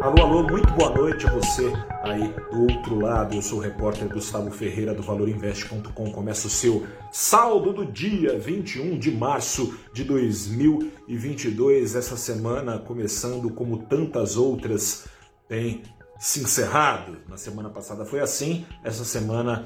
Alô, alô, muito boa noite a você aí do outro lado. Eu sou o repórter Gustavo Ferreira do ValorInvest.com. Começa o seu saldo do dia 21 de março de 2022. Essa semana, começando como tantas outras, tem se encerrado. Na semana passada foi assim, essa semana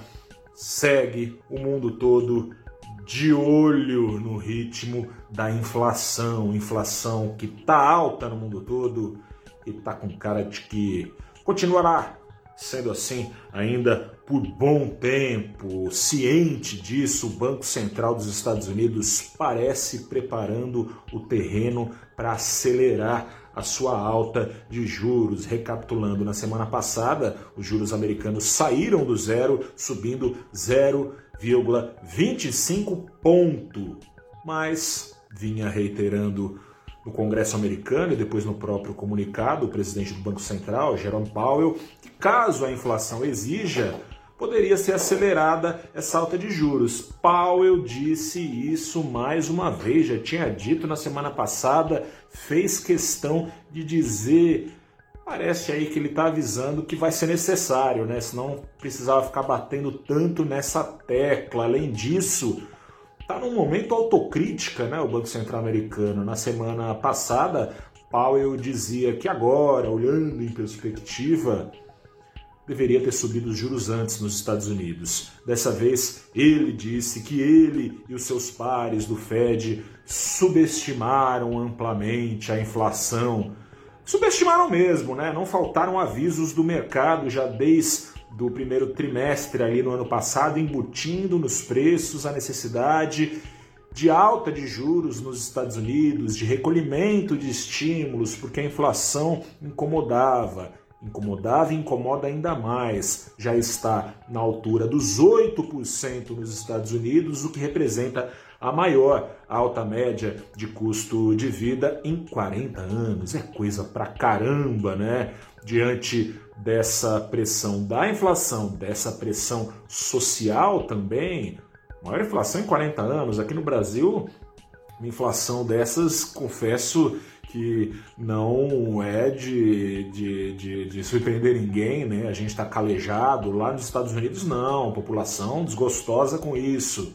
segue o mundo todo de olho no ritmo da inflação, inflação que está alta no mundo todo e está com cara de que continuará sendo assim ainda por bom tempo. Ciente disso, o Banco Central dos Estados Unidos parece preparando o terreno para acelerar a sua alta de juros. Recapitulando, na semana passada, os juros americanos saíram do zero, subindo 0,25 ponto, mas vinha reiterando no Congresso americano e depois no próprio comunicado, o presidente do Banco Central, Jerome Powell, que caso a inflação exija, poderia ser acelerada essa alta de juros. Powell disse isso mais uma vez, já tinha dito na semana passada, fez questão de dizer. Parece aí que ele está avisando que vai ser necessário, né? Senão precisava ficar batendo tanto nessa tecla. Além disso, está num momento autocrítica, né, o Banco Central americano. Na semana passada, Powell dizia que agora, olhando em perspectiva, deveria ter subido os juros antes nos Estados Unidos. Dessa vez, ele disse que ele e os seus pares do Fed subestimaram amplamente a inflação. Subestimaram mesmo, né? Não faltaram avisos do mercado já desde do primeiro trimestre ali no ano passado, embutindo nos preços a necessidade de alta de juros nos Estados Unidos, de recolhimento de estímulos, porque a inflação incomodava, incomodava e incomoda ainda mais. Já está na altura dos 8% nos Estados Unidos, o que representa a maior alta média de custo de vida em 40 anos. É coisa pra caramba, né? Diante dessa pressão da inflação, dessa pressão social também, maior inflação em 40 anos. Aqui no Brasil, uma inflação dessas, confesso que não é de, de, de, de surpreender ninguém, né? A gente está calejado. Lá nos Estados Unidos, não. População desgostosa com isso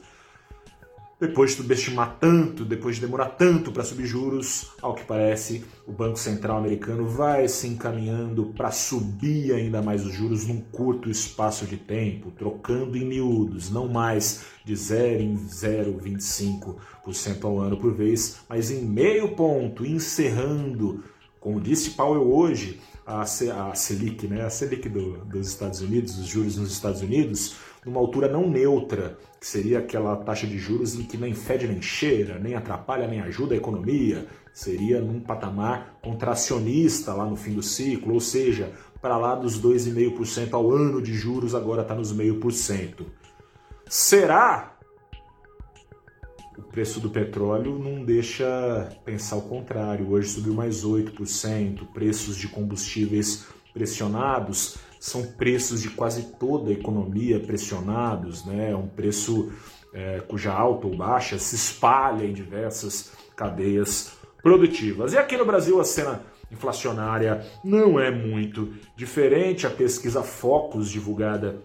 depois de subestimar tanto, depois de demorar tanto para subir juros, ao que parece, o Banco Central americano vai se encaminhando para subir ainda mais os juros num curto espaço de tempo, trocando em miúdos, não mais de 0 em 0,25% ao ano por vez, mas em meio ponto, encerrando, como disse Powell hoje, a, Selic, né, a Selic do, dos Estados Unidos, os juros nos Estados Unidos, numa altura não neutra, que seria aquela taxa de juros em que nem fede nem cheira, nem atrapalha nem ajuda a economia, seria num patamar contracionista lá no fim do ciclo, ou seja, para lá dos 2,5% ao ano de juros, agora está nos 0,5%. Será? O preço do petróleo não deixa pensar o contrário. Hoje subiu mais 8%, preços de combustíveis pressionados são preços de quase toda a economia pressionados, né? um preço é, cuja alta ou baixa se espalha em diversas cadeias produtivas. E aqui no Brasil a cena inflacionária não é muito diferente. A pesquisa Focus, divulgada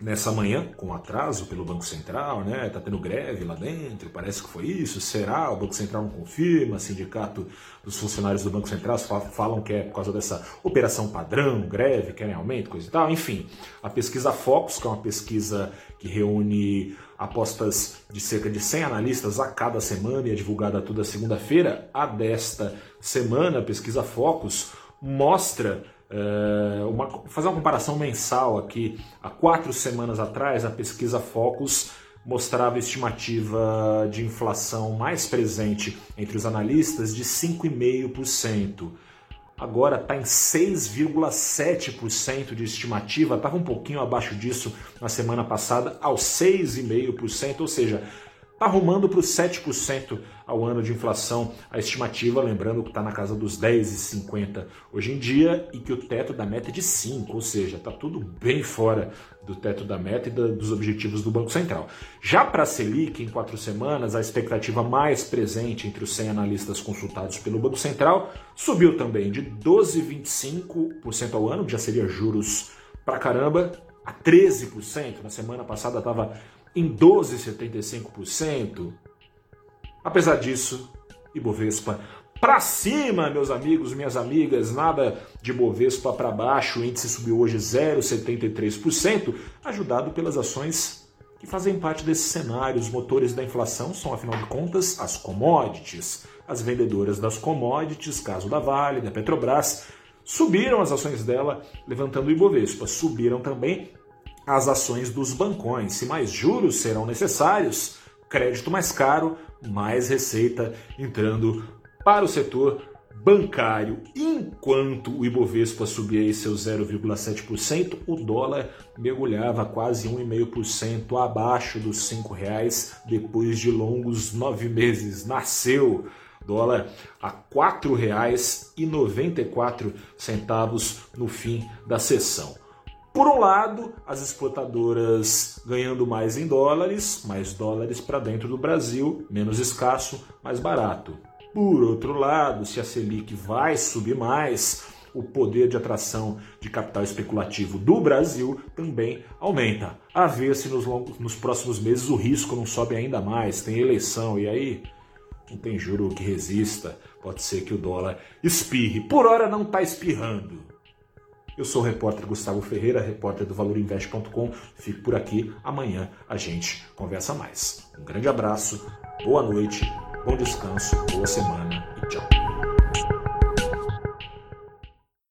nessa manhã, com atraso pelo Banco Central, né? Tá tendo greve lá dentro, parece que foi isso. Será? O Banco Central não confirma, sindicato dos funcionários do Banco Central falam que é por causa dessa operação padrão, greve, querem aumento, coisa e tal. Enfim, a pesquisa Focus, que é uma pesquisa que reúne apostas de cerca de 100 analistas a cada semana e é divulgada toda segunda-feira, a desta semana, a pesquisa Focus mostra é, uma, fazer uma comparação mensal aqui. Há quatro semanas atrás, a pesquisa Focus mostrava estimativa de inflação mais presente entre os analistas de 5,5%. Agora está em 6,7% de estimativa, estava um pouquinho abaixo disso na semana passada, aos 6,5%, ou seja, está arrumando para os 7% ao ano de inflação. A estimativa, lembrando que está na casa dos 10,50 hoje em dia e que o teto da meta é de 5, ou seja, está tudo bem fora do teto da meta e da, dos objetivos do Banco Central. Já para a Selic, em quatro semanas, a expectativa mais presente entre os 100 analistas consultados pelo Banco Central subiu também de 12,25% ao ano, que já seria juros para caramba, a 13%. Na semana passada estava em 12,75%. Apesar disso, Ibovespa para cima, meus amigos, minhas amigas, nada de Bovespa para baixo, o índice subiu hoje 0,73%, ajudado pelas ações que fazem parte desse cenário. Os motores da inflação são, afinal de contas, as commodities. As vendedoras das commodities, caso da Vale, da Petrobras, subiram as ações dela, levantando o Ibovespa. Subiram também as ações dos bancões. Se mais juros serão necessários, crédito mais caro, mais receita entrando para o setor bancário. Enquanto o Ibovespa subia aí seus 0,7%, o dólar mergulhava quase 1,5% abaixo dos R$ reais depois de longos nove meses. Nasceu dólar a R$ 4,94 no fim da sessão. Por um lado, as exportadoras ganhando mais em dólares, mais dólares para dentro do Brasil, menos escasso, mais barato. Por outro lado, se a Selic vai subir mais, o poder de atração de capital especulativo do Brasil também aumenta. A ver se nos, longos, nos próximos meses o risco não sobe ainda mais, tem eleição e aí não tem juro que resista, pode ser que o dólar espirre. Por hora não está espirrando. Eu sou o repórter Gustavo Ferreira, repórter do valorinvest.com. Fico por aqui. Amanhã a gente conversa mais. Um grande abraço, boa noite, bom descanso, boa semana